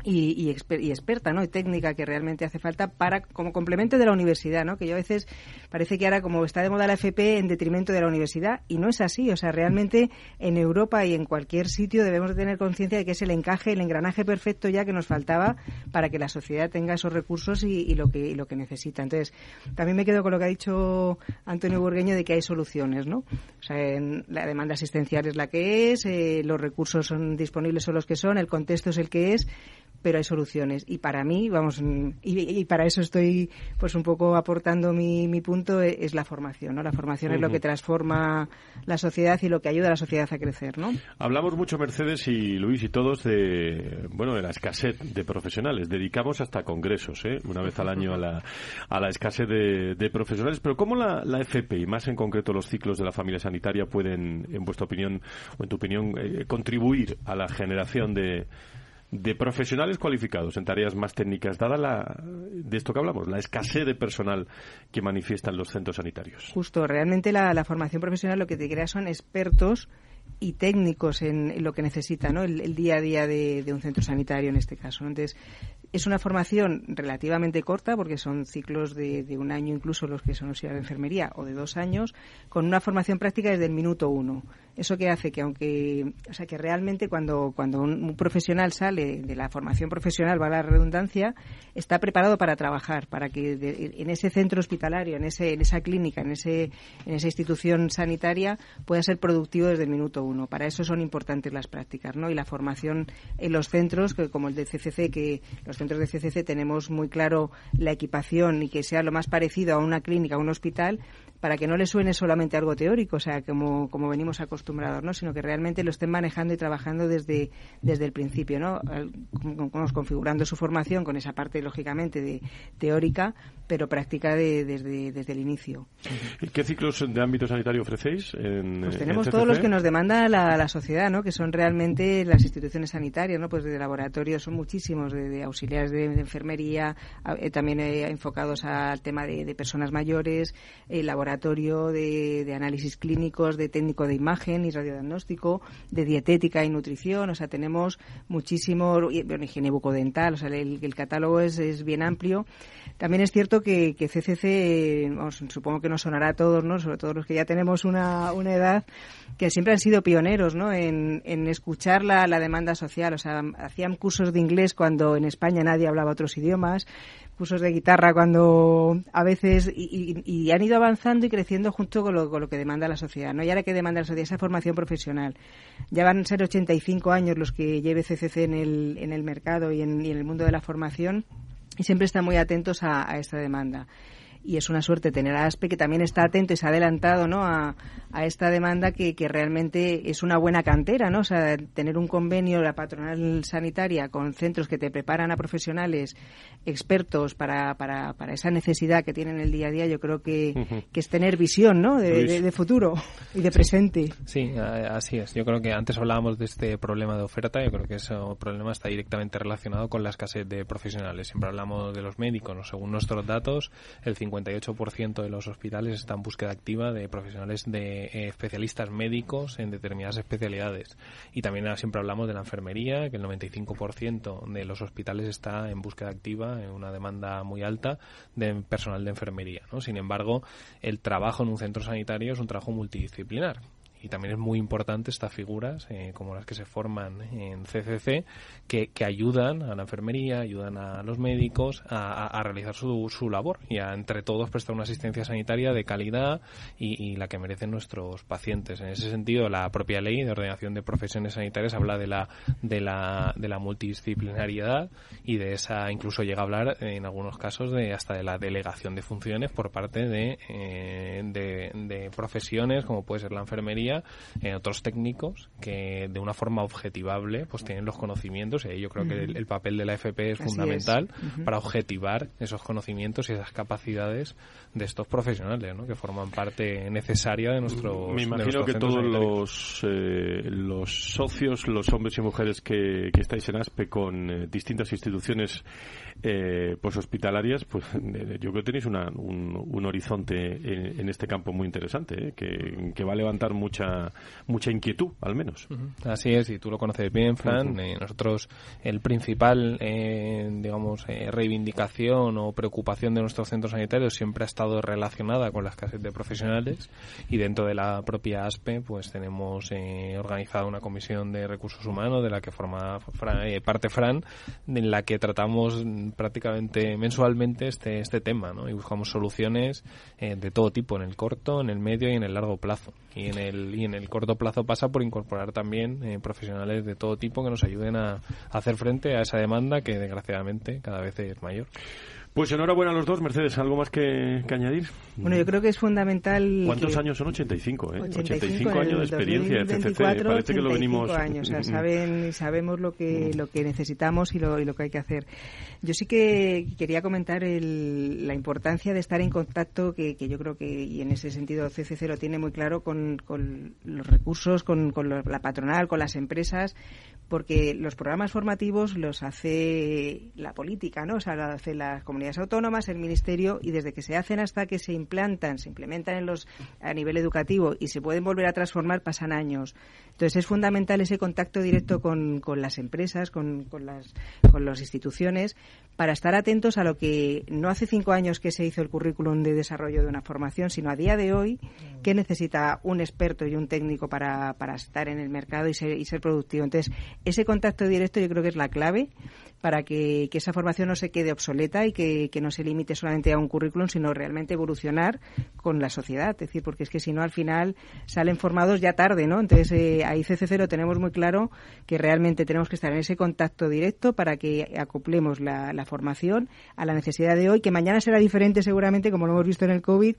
y, experta ¿no? y técnica que realmente hace falta para como complemento de la universidad, ¿no? que yo a veces parece que ahora como está de moda la FP en detrimento de la universidad y no es así, o sea, realmente en Europa y en cualquier sitio debemos de tener conciencia de que es el encaje, el engranaje perfecto ya que nos faltaba para que la sociedad tenga esos recursos y, lo que lo que necesita. Entonces, también me quedo con lo que ha dicho Antonio Burgueño de que hay soluciones, ¿no? O sea, la demanda asistencial es la que es, eh, los recursos son disponibles son los que son, el contexto es el que es, pero hay soluciones. Y para mí, vamos, y, para eso estoy pues un poco aportando mi, mi punto, e, es, la formación, ¿no? La formación es lo que transforma la sociedad y lo que ayuda a la sociedad a crecer, ¿no? Hablamos mucho, Mercedes y Luis y todos, de, bueno, de la escasez de profesionales. Dedicamos hasta congresos, ¿eh? Una vez al año a la, a la escasez de, profesionales. Pero ¿cómo la, la FP y más en concreto los ciclos de la familia sanitaria pueden, en vuestra opinión, o en tu opinión, eh, contribuir a la generación de de profesionales cualificados en tareas más técnicas, dada la, de esto que hablamos, la escasez de personal que manifiestan los centros sanitarios. Justo, realmente la, formación profesional lo que te crea son expertos y técnicos en, lo que necesita ¿no? el, día a día de, un centro sanitario en este caso. Entonces, es una formación relativamente corta, porque son ciclos de, de un año, incluso los que son auxiliares de enfermería, o de dos años, con una formación práctica desde el minuto uno. Eso que hace que aunque, o sea, que realmente cuando, cuando un, profesional sale de la formación profesional, va a la redundancia, está preparado para trabajar, para que en ese centro hospitalario, en, ese, en esa clínica, en, ese, en esa institución sanitaria, pueda ser productivo desde el minuto uno. Para eso son importantes las prácticas, ¿no? Y la formación en los centros, que como el de CCC, que los centros de CCC tenemos muy claro la equipación y que sea lo más parecido a una clínica, a un hospital, para que no le suene solamente algo teórico, o sea, como, como venimos acostumbrados, ¿no? sino que realmente lo estén manejando y trabajando desde, desde el principio, ¿no? configurando su formación con esa parte, lógicamente, de teórica, pero práctica de, desde, desde el inicio. ¿Qué ciclos de ámbito sanitario ofrecéis? En, pues tenemos todos los que nos demanda la, la, sociedad, ¿no? que son realmente las instituciones sanitarias, ¿no? pues de laboratorios son muchísimos, de, auxiliares de, enfermería, eh, también eh, enfocados al tema de, personas mayores, eh, laboratorios de, análisis clínicos, de técnico de imagen y radiodiagnóstico, de dietética y nutrición. O sea, tenemos muchísimo, bueno, higiene bucodental, o sea, el, catálogo es, bien amplio. También es cierto que, CCC, supongo que nos sonará a todos, ¿no? sobre todo los que ya tenemos una, edad, que siempre han sido pioneros ¿no? en, escuchar la, la demanda social. O sea, hacían cursos de inglés cuando en España nadie hablaba otros idiomas cursos de guitarra cuando a veces y, han ido avanzando y creciendo junto con lo, con lo, que demanda la sociedad. ¿no? Y ahora que demanda la sociedad esa formación profesional. Ya van a ser 85 años los que lleve CCC en el, en el mercado y en, el mundo de la formación y siempre están muy atentos a, a esta demanda y es una suerte tener a ASPE que también está atento y se ha adelantado ¿no? a, a esta demanda que, que, realmente es una buena cantera, ¿no? O sea, tener un convenio, la patronal sanitaria, con centros que te preparan a profesionales expertos para, para, para esa necesidad que tienen el día a día, yo creo que, que es tener visión, ¿no? De, de, futuro y de presente. Sí, así es. Yo creo que antes hablábamos de este problema de oferta, yo creo que ese problema está directamente relacionado con la escasez de profesionales. Siempre hablamos de los médicos, según nuestros datos, el 50 58% de los hospitales están en búsqueda activa de profesionales de eh, especialistas médicos en determinadas especialidades. Y también siempre hablamos de la enfermería, que el 95% de los hospitales está en búsqueda activa, en una demanda muy alta de personal de enfermería. ¿no? Sin embargo, el trabajo en un centro sanitario es un trabajo multidisciplinar y también es muy importante estas figuras, eh, como las que se forman en CCC, que, ayudan a la enfermería, ayudan a los médicos a, realizar su, labor y a entre todos prestar una asistencia sanitaria de calidad y, la que merecen nuestros pacientes. En ese sentido, la propia ley de ordenación de profesiones sanitarias habla de la, de la, de la multidisciplinariedad y de esa, incluso llega a hablar en algunos casos de hasta de la delegación de funciones por parte de, eh, de profesiones como puede ser la enfermería en eh, otros técnicos que de una forma objetivable pues tienen los conocimientos y yo creo que el, papel de la FP es fundamental para objetivar esos conocimientos y esas capacidades de estos profesionales ¿no? que forman parte necesaria de nuestro Me imagino que todos los, eh, los socios, los hombres y mujeres que, que estáis en ASPE con eh, distintas instituciones eh, pues hospitalarias, pues yo creo que tenéis una, un, horizonte en, este campo muy interesante, que, que va a levantar mucha mucha, inquietud, al menos. Así es, y tú lo conoces bien, Fran. Eh, nosotros, el principal, eh, digamos, eh, reivindicación o preocupación de nuestros centros sanitarios siempre ha estado relacionada con la escasez de profesionales y dentro de la propia ASPE, pues tenemos organizada una comisión de recursos humanos de la que forma parte Fran, en la que tratamos prácticamente mensualmente este, este tema, ¿no? Y buscamos soluciones de todo tipo, en el corto, en el medio y en el largo plazo. Y en el y en el corto plazo pasa por incorporar también eh, profesionales de todo tipo que nos ayuden a hacer frente a esa demanda que desgraciadamente cada vez es mayor. Pues enhorabuena a los dos. Mercedes, ¿algo más que, añadir? Bueno, yo creo que es fundamental... ¿Cuántos años son? 85, ¿eh? 85, años de experiencia en CCC. Parece que lo venimos... años, o sea, saben, sabemos lo que, lo que necesitamos y lo, y lo que hay que hacer. Yo sí que quería comentar el, la importancia de estar en contacto, que, que, yo creo que, y en ese sentido CCC lo tiene muy claro, con, con los recursos, con, con la patronal, con las empresas, porque los programas formativos los hace la política, ¿no? O sea, lo hacen las comunidades autónomas, el ministerio, y desde que se hacen hasta que se implantan, se implementan en los, a nivel educativo y se pueden volver a transformar, pasan años. Entonces es fundamental ese contacto directo con, con las empresas, con, con, las, con las instituciones, para estar atentos a lo que no hace cinco años que se hizo el currículum de desarrollo de una formación, sino a día de hoy, que necesita un experto y un técnico para, para estar en el mercado y ser, y ser productivo. Entonces, ese contacto directo yo creo que es la clave para que, esa formación no se quede obsoleta y que, no se limite solamente a un currículum, sino realmente evolucionar con la sociedad. Es decir, porque es que si no, al final salen formados ya tarde, ¿no? Entonces, eh, ahí CC0 lo tenemos muy claro que realmente tenemos que estar en ese contacto directo para que acoplemos la, la formación a la necesidad de hoy, que mañana será diferente seguramente, como lo hemos visto en el COVID,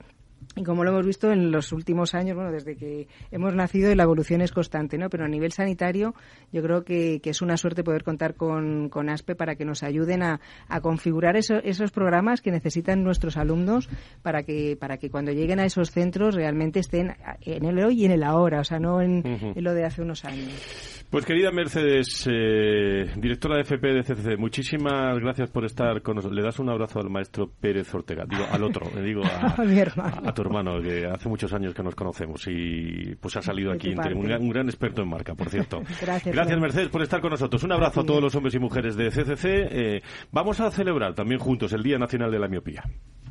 y como lo hemos visto en los últimos años, bueno, desde que hemos nacido, la evolución es constante, ¿no? Pero a nivel sanitario, yo creo que, es una suerte poder contar con, con ASPE para que nos ayuden a, a configurar esos programas que necesitan nuestros alumnos para que, para que cuando lleguen a esos centros realmente estén en el hoy y en el ahora, o sea, no en, lo de hace unos años. Pues querida Mercedes, eh, directora de FP de CCC, muchísimas gracias por estar con nosotros. Le das un abrazo al maestro Pérez Ortega, digo al otro, le digo a, mi hermano a tu hermano, que hace muchos años que nos conocemos y pues ha salido aquí un, gran experto en marca, por cierto. Gracias, Gracias Mercedes por estar con nosotros. Un abrazo a todos los hombres y mujeres de CCC. Eh, vamos a celebrar también juntos el Día Nacional de la Miopía.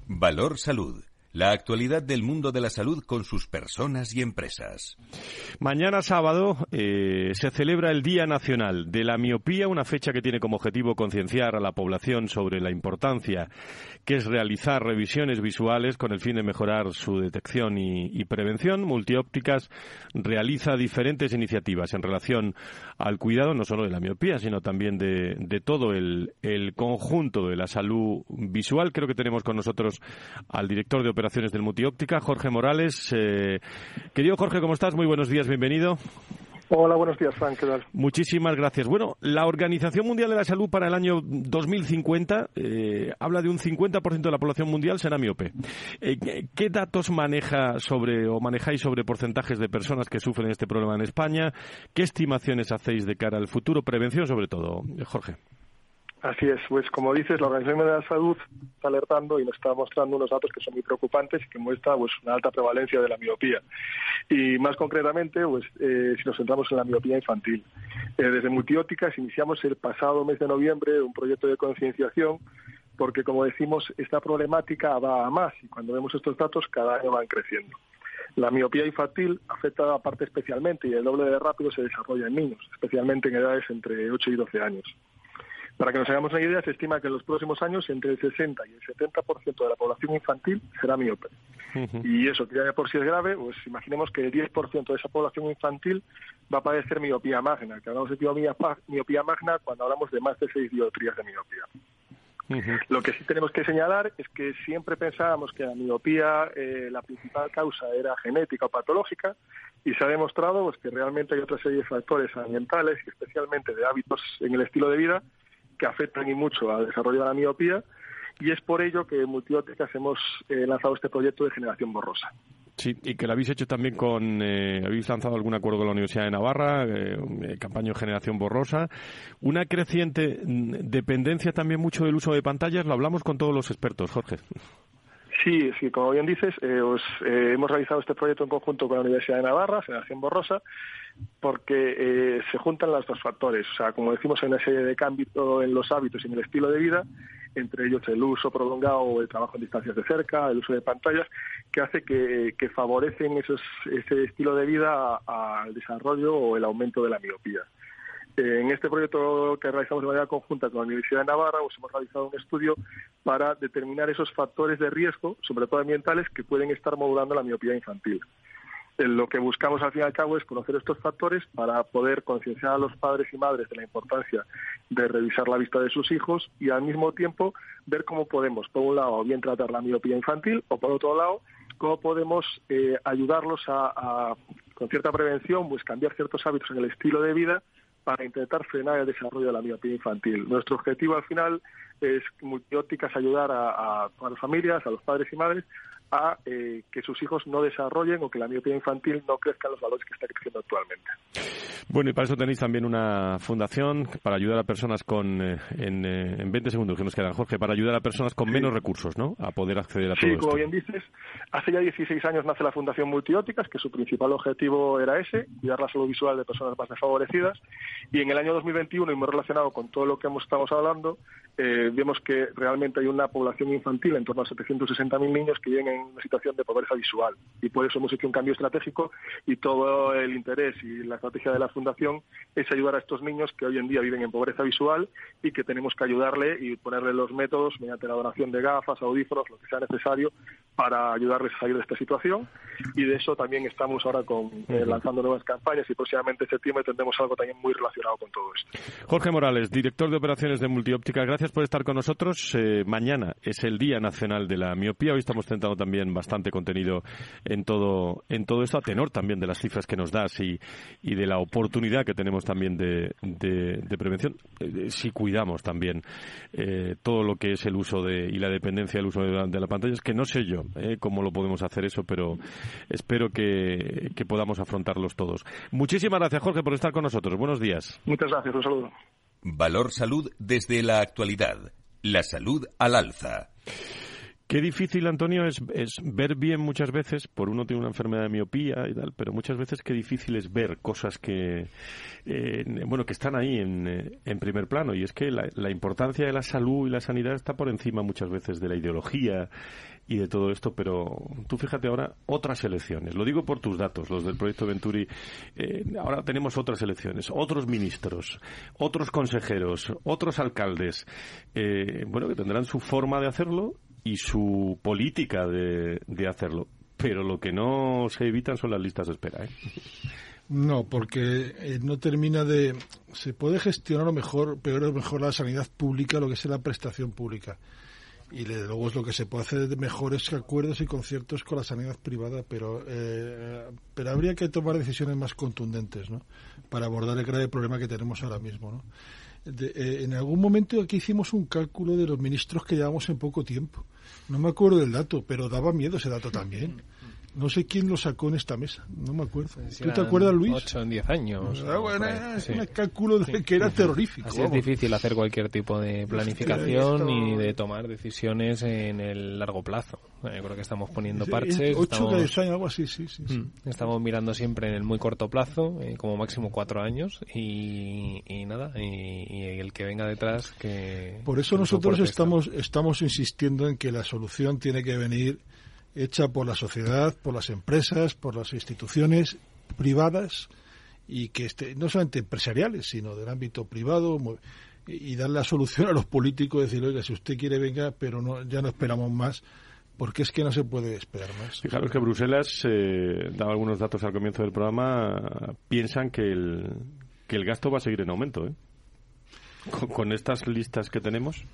Valor Salud. La actualidad del mundo de la salud con sus personas y empresas. Mañana sábado eh, se celebra el Día Nacional de la Miopía, una fecha que tiene como objetivo concienciar a la población sobre la importancia que es realizar revisiones visuales con el fin de mejorar su detección y, prevención. Multiópticas realiza diferentes iniciativas en relación al cuidado no solo de la miopía, sino también de, todo el, conjunto de la salud visual. Creo que tenemos con nosotros al director de operaciones del Multióptica, Jorge Morales. Eh, querido Jorge, ¿cómo estás? Muy buenos días, bienvenido. Hola, buenos días, Frank. Muchísimas gracias. Bueno, la Organización Mundial de la Salud para el año 2050 eh, habla de un 50% de la población mundial será miope. Eh, ¿Qué datos maneja sobre o manejáis sobre porcentajes de personas que sufren este problema en España? ¿Qué estimaciones hacéis de cara al futuro? Prevención, sobre todo, Jorge. Así es, pues como dices, la Organización Mundial de la Salud está alertando y nos está mostrando unos datos que son muy preocupantes y que muestra pues, una alta prevalencia de la miopía. Y más concretamente, pues eh, si nos centramos en la miopía infantil. Eh, desde Multióticas iniciamos el pasado mes de noviembre un proyecto de concienciación porque, como decimos, esta problemática va a más y cuando vemos estos datos cada año van creciendo. La miopía infantil afecta a parte especialmente y el doble de rápido se desarrolla en niños, especialmente en edades entre 8 y 12 años. Para que nos hagamos una idea, se estima que en los próximos años entre el 60 y el 70% de la población infantil será miope. Y eso, que ya por sí es grave, pues imaginemos que el 10% de esa población infantil va a padecer miopía magna, que hablamos de miopía, miopía magna cuando hablamos de más de 6 dioptrías de miopía. Lo que sí tenemos que señalar es que siempre pensábamos que la miopía, eh, la principal causa era genética o patológica, y se ha demostrado pues, que realmente hay otra serie de factores ambientales y especialmente de hábitos en el estilo de vida que afectan y mucho al desarrollo de la miopía y es por ello que en Multióticas hemos eh, lanzado este proyecto de generación borrosa. Sí, y que lo habéis hecho también con, eh, habéis lanzado algún acuerdo con la Universidad de Navarra, eh, campaña de generación borrosa, una creciente mm, dependencia también mucho del uso de pantallas, lo hablamos con todos los expertos, Jorge. Sí, sí, como bien dices, hemos realizado este proyecto en conjunto con la Universidad de Navarra, Generación Borrosa, porque eh, se juntan los dos factores. O sea, como decimos, hay una serie de cambios en los hábitos y en el estilo de vida, entre ellos el uso prolongado o el trabajo en distancias de cerca, el uso de pantallas, que hace que, favorecen esos, ese estilo de vida al desarrollo o el aumento de la miopía. Eh, en este proyecto que realizamos de manera conjunta con la Universidad de Navarra, pues hemos realizado un estudio para determinar esos factores de riesgo, sobre todo ambientales, que pueden estar modulando la miopía infantil. lo que buscamos al fin y al cabo es conocer estos factores para poder concienciar a los padres y madres de la importancia de revisar la vista de sus hijos y al mismo tiempo ver cómo podemos, por un lado, bien tratar la miopía infantil o por otro lado, cómo podemos eh, ayudarlos a, con cierta prevención, pues cambiar ciertos hábitos en el estilo de vida para intentar frenar el desarrollo de la miopía infantil. Nuestro objetivo al final es multiópticas ayudar a, a las familias, a los padres y madres a eh, que sus hijos no desarrollen o que la miopía infantil no crezca en los valores que está creciendo actualmente. Bueno, y para eso tenéis también una fundación para ayudar a personas con, eh, en, eh, en 20 segundos que nos quedan, Jorge, para ayudar a personas con menos recursos, ¿no? A poder acceder a todo Sí, como bien dices, hace ya 16 años nace la Fundación Multióticas, que su principal objetivo era ese, cuidar la salud visual de personas más desfavorecidas, y en el año 2021, y muy relacionado con todo lo que hemos estado hablando, vemos que realmente hay una población infantil, en torno a 760.000 niños, que viven en una situación de pobreza visual. Y por eso hemos hecho un cambio estratégico y todo el interés y la estrategia de la Fundación es ayudar a estos niños que hoy en día viven en pobreza visual y que tenemos que ayudarle y ponerle los métodos mediante la donación de gafas, audífonos, lo que sea necesario para ayudarles a salir de esta situación. Y de eso también estamos ahora con, eh, lanzando nuevas campañas y próximamente en septiembre tendremos algo también muy relacionado con todo esto. Jorge Morales, director de operaciones de Multióptica, gracias por estar con nosotros. Eh, mañana es el Día Nacional de la Miopía. Hoy estamos tentando también bastante contenido en todo, en todo esto, a tenor también de las cifras que nos das y, y de la oportunidad que tenemos también de, de, prevención, eh, si cuidamos también eh, todo lo que es el uso de, y la dependencia del uso de la, pantalla. Es que no sé yo eh, cómo lo podemos hacer eso, pero espero que, que podamos afrontarlos todos. Muchísimas gracias, Jorge, por estar con nosotros. Buenos días. Muchas gracias, un saludo. Valor Salud desde la actualidad. La salud al alza. Qué difícil, Antonio, es, ver bien muchas veces, por uno tiene una enfermedad de miopía y tal, pero muchas veces qué difícil es ver cosas que, eh, bueno, que están ahí en, eh, primer plano. Y es que la, la, importancia de la salud y la sanidad está por encima muchas veces de la ideología y de todo esto, pero tú fíjate ahora otras elecciones. Lo digo por tus datos, los del proyecto Venturi. Eh, ahora tenemos otras elecciones, otros ministros, otros consejeros, otros alcaldes, bueno, que tendrán su forma de hacerlo y su política de, de hacerlo. Pero lo que no se evitan son las listas de espera. ¿eh? No, porque eh, no termina de. Se puede gestionar o mejor, peor o mejor la sanidad pública, lo que es la prestación pública. Y luego es lo que se puede hacer de mejores acuerdos y conciertos con la sanidad privada, pero, eh, pero habría que tomar decisiones más contundentes ¿no? para abordar el grave problema que tenemos ahora mismo. ¿no? Eh, en algún momento aquí hicimos un cálculo de los ministros que llevamos en poco tiempo. No me acuerdo del dato, pero daba miedo ese dato también. No sé quién lo sacó en esta mesa, no me acuerdo. ¿Tú te acuerdas, Luis? 8 en 10 años. Ah, bueno, es un cálculo de que era terrorífico. es difícil hacer cualquier tipo de planificación y de tomar decisiones en el largo plazo. Yo creo que estamos poniendo parches. 8 estamos, años, algo así, sí, sí, mm, Estamos mirando siempre en el muy corto plazo, eh, como máximo 4 años, y, nada, y, el que venga detrás que... Por eso nosotros estamos, estamos insistiendo en que la solución tiene que venir hecha por la sociedad, por las empresas, por las instituciones privadas y que esté, no solamente empresariales, sino del ámbito privado y dar la solución a los políticos, decir, oiga, si usted quiere venga, pero no, ya no esperamos más, porque es que no se puede esperar más. Fijaros que Bruselas, eh, daba algunos datos al comienzo del programa, piensan que el, que el gasto va a seguir en aumento, ¿eh? Con, estas listas que tenemos.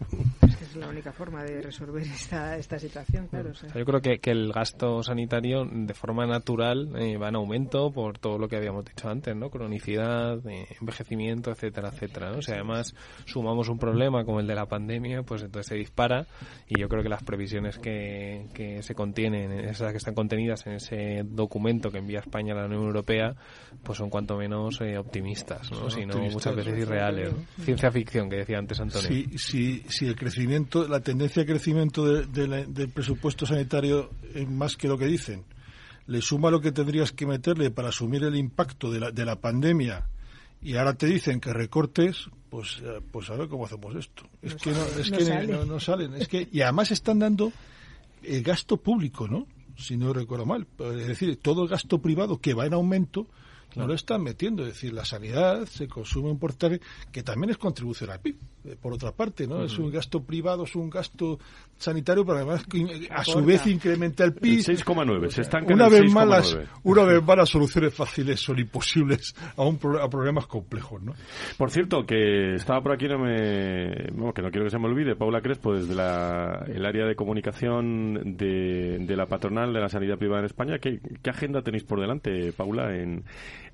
Es que es la única forma de resolver esta, esta situación, claro. Yo creo que, que, el gasto sanitario de forma natural eh, va en aumento por todo lo que habíamos dicho antes, ¿no? Cronicidad, eh, envejecimiento, etcétera, etcétera. ¿no? Si además sumamos un problema como el de la pandemia, pues entonces se dispara y yo creo que las previsiones que, que se contienen, esas que están contenidas en ese documento que envía España a la Unión Europea, pues son cuanto menos eh, optimistas, ¿no? Si no, muchas veces irreales. Ciencia ficción que decía antes Antonio. Si, si, el crecimiento, la tendencia de crecimiento del presupuesto sanitario es más que lo que dicen, le suma lo que tendrías que meterle para asumir el impacto de la, de la pandemia y ahora te dicen que recortes, pues, eh, pues a ver cómo hacemos esto. Es que, no, es que no, salen. Es que, y además están dando el gasto público, ¿no? Si no recuerdo mal. Es decir, todo el gasto privado que va en aumento no lo están metiendo. Es decir, la sanidad se consume un portal que también es contribución al PIB, eh, por otra parte, ¿no? Es un gasto privado, es un gasto sanitario, pero además a su vez incrementa el PIB. 6,9, se están una vez más las, Una vez más las soluciones fáciles son imposibles a, un, a problemas complejos, ¿no? Por cierto, que estaba por aquí, no me, que no quiero que se me olvide, Paula Crespo, desde la, el área de comunicación de, de la patronal de la sanidad privada en España. ¿Qué, qué agenda tenéis por delante, Paula, en,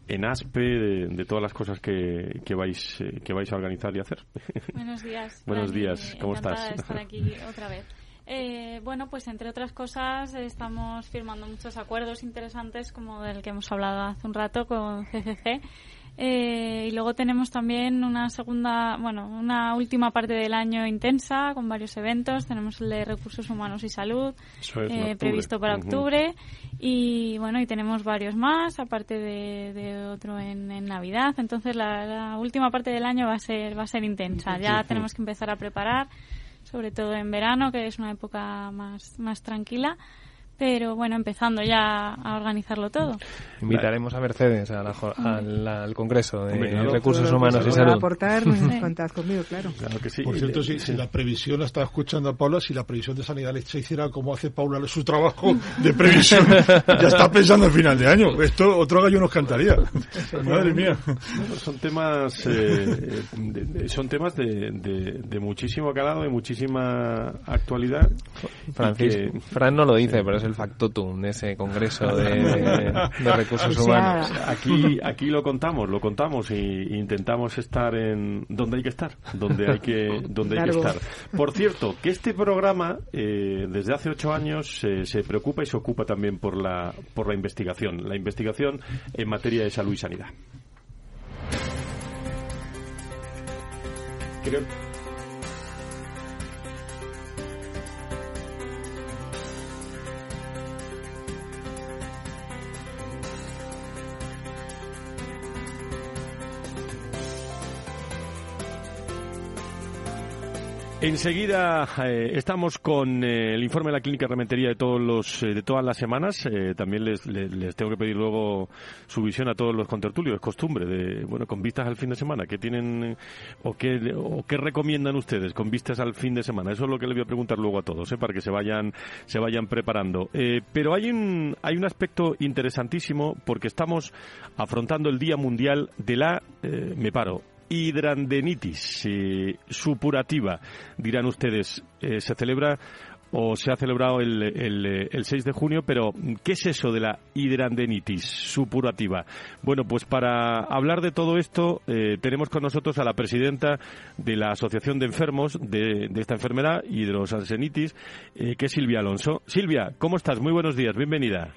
en ASPE de, todas las cosas que, que vais eh, que vais a organizar y hacer. Buenos días. Buenos días, ¿cómo estás? De estar aquí otra vez. Eh, bueno, pues entre otras cosas estamos firmando muchos acuerdos interesantes como del que hemos hablado hace un rato con CCC eh, y luego tenemos también una segunda, bueno, una última parte del año intensa con varios eventos. Tenemos el de recursos humanos y salud eh, previsto para octubre y bueno, y tenemos varios más aparte de, otro en, Navidad. Entonces la, última parte del año va a ser va a ser intensa. Ya tenemos que empezar a preparar, sobre todo en verano, que es una época más más tranquila pero bueno, empezando ya a organizarlo todo. Invitaremos a Mercedes al, Congreso de Recursos Humanos y Salud. aportar, contad conmigo, claro. Por cierto, si, la previsión, la estaba escuchando a Paula, si la previsión de sanidad se hiciera como hace Paula su trabajo de previsión, ya está pensando el final de año. Esto otro gallo nos cantaría. Madre mía. Son temas, eh, son temas de, de, muchísimo calado, de muchísima actualidad. Francisco, Fran no lo dice, pero es el factotum de ese congreso de, recursos humanos. Aquí, aquí lo contamos, lo contamos e intentamos estar en donde hay que estar, donde hay que, donde hay que estar. Por cierto, que este programa eh, desde hace ocho años se preocupa y se ocupa también por la, por la investigación, la investigación en materia de salud y sanidad. Creo Enseguida eh, estamos con eh, el informe de la clínica rementería de todos los eh, de todas las semanas. también les, les, tengo que pedir luego su visión a todos los contertulios. Es costumbre de bueno con vistas al fin de semana. ¿Qué tienen o qué o qué recomiendan ustedes con vistas al fin de semana? Eso es lo que les voy a preguntar luego a todos, para que se vayan se vayan preparando. pero hay un hay un aspecto interesantísimo porque estamos afrontando el Día Mundial de la me paro hidrandenitis eh, supurativa, dirán ustedes. Eh, se celebra o se ha celebrado el, el, 6 de junio, pero ¿qué es eso de la hidrandenitis supurativa? Bueno, pues para hablar de todo esto eh, tenemos con nosotros a la presidenta de la Asociación de Enfermos de, esta enfermedad, hidrosansenitis, que es Silvia Alonso. Silvia, ¿cómo estás? Muy buenos días, bienvenida.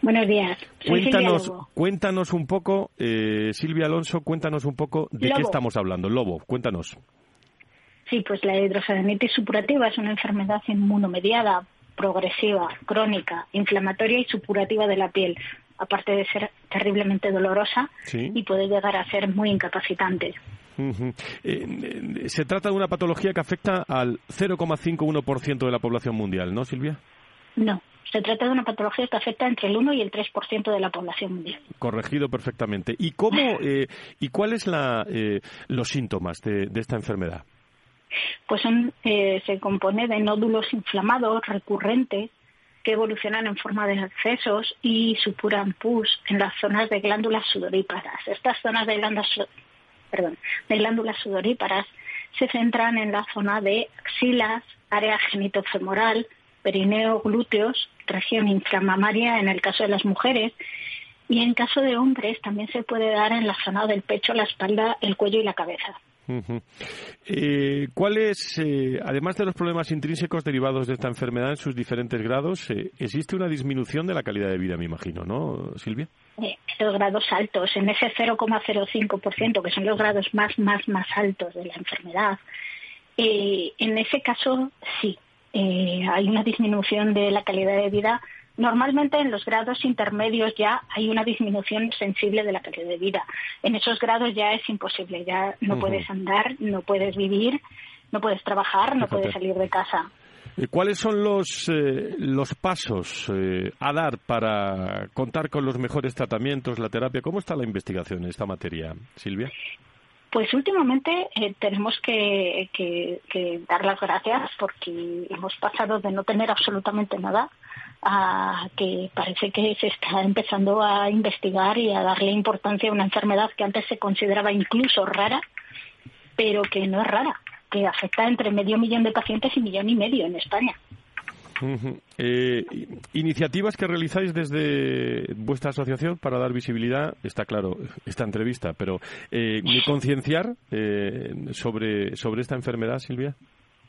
Buenos días. cuéntanos, cuéntanos un poco, eh, Silvia Alonso, cuéntanos un poco de qué estamos hablando. Lobo, cuéntanos. Sí, pues la hidrosadenitis supurativa es una enfermedad inmunomediada, progresiva, crónica, inflamatoria y supurativa de la piel, aparte de ser terriblemente dolorosa y puede llegar a ser muy incapacitante. Eh, eh, se trata de una patología que afecta al 0,51% de la población mundial, ¿no, Silvia? No, se trata de una patología que afecta entre el 1 y el 3% de la población mundial. Corregido perfectamente. ¿Y cómo eh, y cuáles la, eh, los síntomas de, esta enfermedad? Pues eh, se compone de nódulos inflamados recurrentes que evolucionan en forma de accesos y supuran pus en las zonas de glándulas sudoríparas. Estas zonas de glándulas, perdón, de glándulas sudoríparas se centran en la zona de axilas, área genitofemoral, perineo, glúteos, región inflamatoria en el caso de las mujeres y en caso de hombres también se puede dar en la zona del pecho, la espalda, el cuello y la cabeza. Eh, ¿Cuál es, eh, además de los problemas intrínsecos derivados de esta enfermedad en sus diferentes grados, eh, existe una disminución de la calidad de vida, me imagino, ¿no, Silvia? los grados altos, en ese 0,05%, que son los grados más, más, más altos de la enfermedad. en ese caso, sí, eh, hay una disminución de la calidad de vida. Normalmente en los grados intermedios ya hay una disminución sensible de la calidad de vida. En esos grados ya es imposible, ya no puedes andar, no puedes vivir, no puedes trabajar, no puedes salir de casa. ¿Cuáles son los, eh, los pasos eh, a dar para contar con los mejores tratamientos, la terapia? ¿Cómo está la investigación en esta materia, Silvia? Pues últimamente tenemos que, dar las gracias porque hemos pasado de no tener absolutamente nada a que parece que se está empezando a investigar y a darle importancia a una enfermedad que antes se consideraba incluso rara, pero que no es rara que afecta entre medio millón de pacientes y millón y medio en España. Eh, iniciativas que realizáis desde vuestra asociación para dar visibilidad, está claro, esta entrevista, pero eh, concienciar eh, sobre, sobre esta enfermedad, Silvia.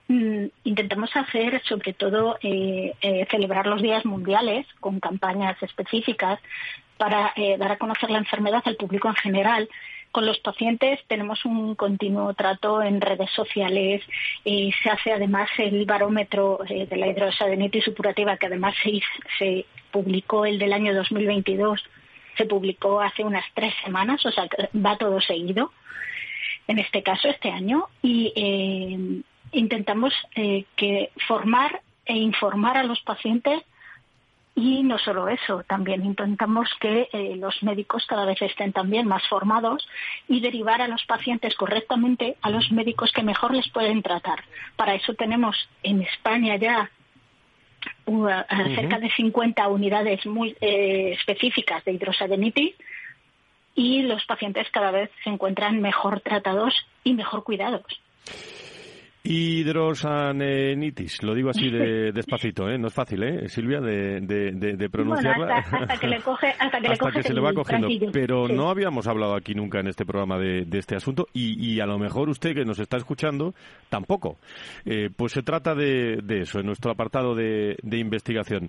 Mm, intentamos hacer, sobre todo, eh, celebrar los días mundiales con campañas específicas para dar a conocer la enfermedad al público en general con los pacientes tenemos un continuo trato en redes sociales y se hace además el barómetro eh, de la hidrosadenitis supurativa que además se, se publicó el del año 2022 se publicó hace unas tres semanas, o sea, va todo seguido, en este caso, este año, y eh, intentamos eh, que formar e informar a los pacientes y no solo eso, también intentamos que eh, los médicos cada vez estén también más formados y derivar a los pacientes correctamente a los médicos que mejor les pueden tratar. Para eso tenemos en España ya uh, cerca de 50 unidades muy eh, específicas de hidrosadenitis y los pacientes cada vez se encuentran mejor tratados y mejor cuidados. Hidrosanenitis, lo digo así de despacito, ¿eh? no es fácil, ¿eh? Silvia, de, de, pronunciarla. hasta, que le coge, hasta que, se le va cogiendo. Pero no habíamos hablado aquí nunca en este programa de, este asunto y, a lo mejor usted que nos está escuchando tampoco. Eh, pues se trata de, eso, en nuestro apartado de, investigación.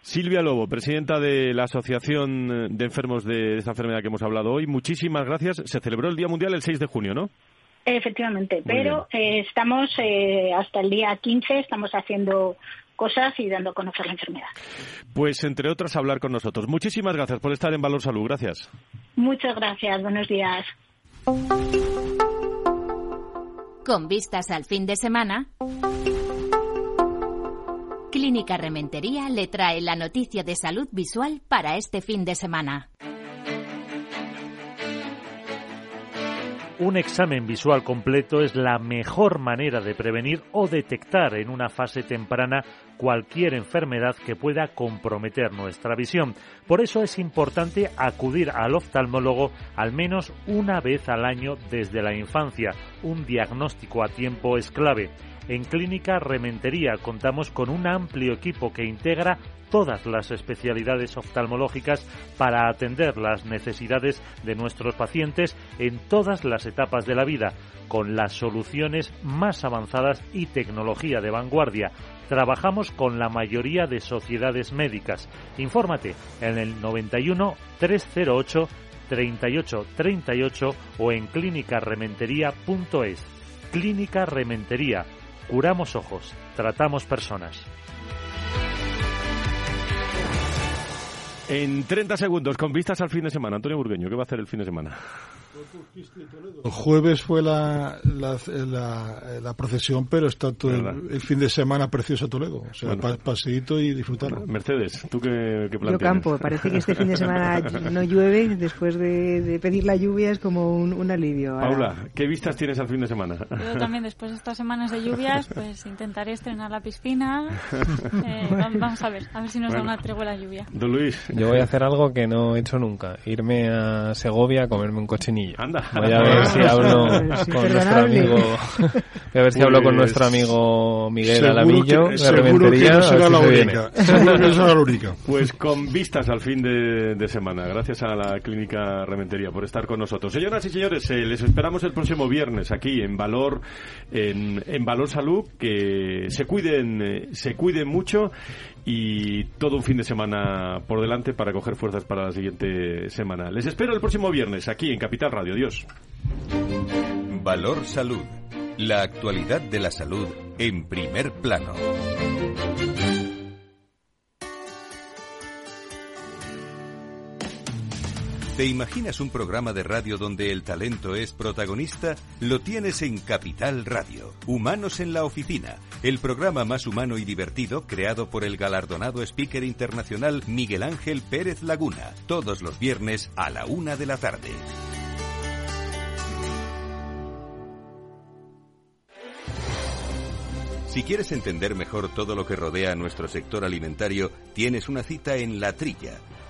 Silvia Lobo, presidenta de la Asociación de Enfermos de esta enfermedad que hemos hablado hoy, muchísimas gracias. Se celebró el Día Mundial el 6 de junio, ¿no? Efectivamente, pero eh, estamos eh, hasta el día 15, estamos haciendo cosas y dando a conocer la enfermedad. Pues entre otras hablar con nosotros. Muchísimas gracias por estar en Valor Salud. Gracias. Muchas gracias. Buenos días. Con vistas al fin de semana. Clínica Rementería le trae la noticia de salud visual para este fin de semana. Un examen visual completo es la mejor manera de prevenir o detectar en una fase temprana cualquier enfermedad que pueda comprometer nuestra visión. Por eso es importante acudir al oftalmólogo al menos una vez al año desde la infancia. Un diagnóstico a tiempo es clave. En Clínica Rementería contamos con un amplio equipo que integra todas las especialidades oftalmológicas para atender las necesidades de nuestros pacientes en todas las etapas de la vida, con las soluciones más avanzadas y tecnología de vanguardia. Trabajamos con la mayoría de sociedades médicas. Infórmate en el 91 308 38 38 o en clínicarementería.es. Clínica Rementería. Curamos ojos, tratamos personas. En 30 segundos, con vistas al fin de semana, Antonio Burgueño, ¿qué va a hacer el fin de semana? El jueves fue la, la, procesión, pero está todo el, fin de semana precioso Toledo. O sea, paseíto y disfrutarlo. Mercedes, ¿tú qué, qué Yo campo. Parece que este fin de semana no llueve. Después de, pedir la lluvia es como un, alivio. Paula, ¿qué vistas tienes al fin de semana? Yo también, después de estas semanas de lluvias, pues intentaré estrenar la piscina. Eh, vamos a ver, a ver si nos da una tregua la lluvia. Don Luis. Yo voy a hacer algo que no he hecho nunca. Irme a Segovia a comerme un cochinillo. Anda. Voy a ver si hablo con nuestro amigo. Voy a ver si hablo con nuestro pues amigo Miguel Alamillo de Rementería. no será la única. Seguro que no será la única. Pues con vistas al fin de, semana. Gracias a la Clínica Rementería por estar con nosotros. Señoras y señores, eh, les esperamos el próximo viernes aquí en Valor, en, en Valor Salud. Que se cuiden, eh, se cuiden mucho y todo un fin de semana por delante para coger fuerzas para la siguiente semana. Les espero el próximo viernes aquí en Capital Radio. Dios. Valor Salud. La actualidad de la salud en primer plano. ¿Te imaginas un programa de radio donde el talento es protagonista? Lo tienes en Capital Radio. Humanos en la Oficina, el programa más humano y divertido creado por el galardonado speaker internacional Miguel Ángel Pérez Laguna, todos los viernes a la una de la tarde. Si quieres entender mejor todo lo que rodea a nuestro sector alimentario, tienes una cita en La Trilla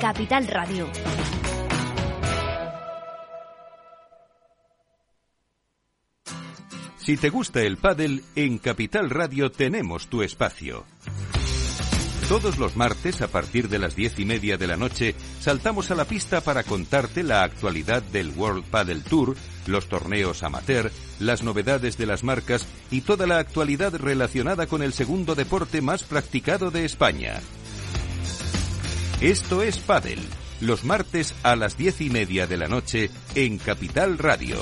Capital Radio. Si te gusta el pádel, en Capital Radio tenemos tu espacio. Todos los martes, a partir de las diez y media de la noche, saltamos a la pista para contarte la actualidad del World Paddle Tour, los torneos amateur, las novedades de las marcas y toda la actualidad relacionada con el segundo deporte más practicado de España. Esto es Padel, los martes a las diez y media de la noche en Capital Radio.